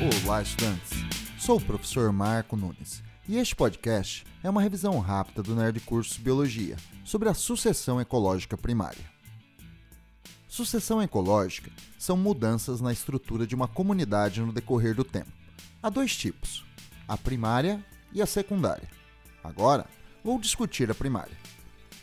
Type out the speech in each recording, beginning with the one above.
Olá, estudantes! Sou o professor Marco Nunes e este podcast é uma revisão rápida do Nerd Curso Biologia sobre a sucessão ecológica primária. Sucessão ecológica são mudanças na estrutura de uma comunidade no decorrer do tempo. Há dois tipos: a primária e a secundária. Agora, vou discutir a primária.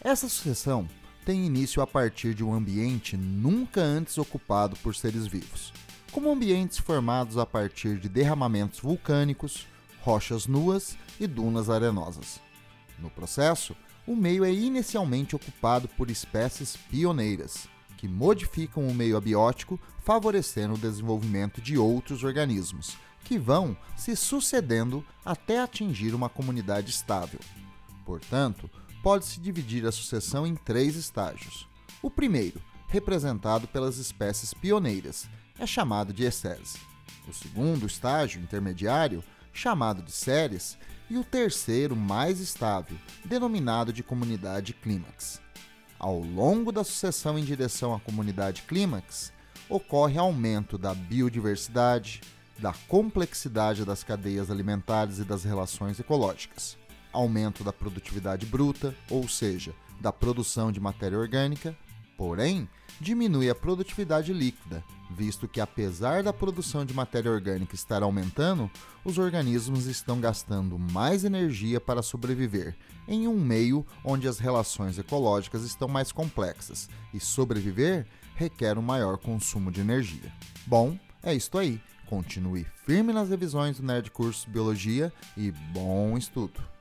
Essa sucessão tem início a partir de um ambiente nunca antes ocupado por seres vivos como ambientes formados a partir de derramamentos vulcânicos, rochas nuas e dunas arenosas. No processo, o meio é inicialmente ocupado por espécies pioneiras, que modificam o meio abiótico, favorecendo o desenvolvimento de outros organismos, que vão se sucedendo até atingir uma comunidade estável. Portanto, pode-se dividir a sucessão em três estágios. O primeiro, representado pelas espécies pioneiras, é chamado de essese. O segundo estágio, intermediário, chamado de séries, e o terceiro, mais estável, denominado de comunidade clímax. Ao longo da sucessão em direção à comunidade clímax, ocorre aumento da biodiversidade, da complexidade das cadeias alimentares e das relações ecológicas, aumento da produtividade bruta, ou seja, da produção de matéria orgânica, porém, diminui a produtividade líquida, visto que, apesar da produção de matéria orgânica estar aumentando, os organismos estão gastando mais energia para sobreviver em um meio onde as relações ecológicas estão mais complexas e sobreviver requer um maior consumo de energia. Bom, é isto aí. Continue firme nas revisões do Nerd Curso Biologia e bom estudo!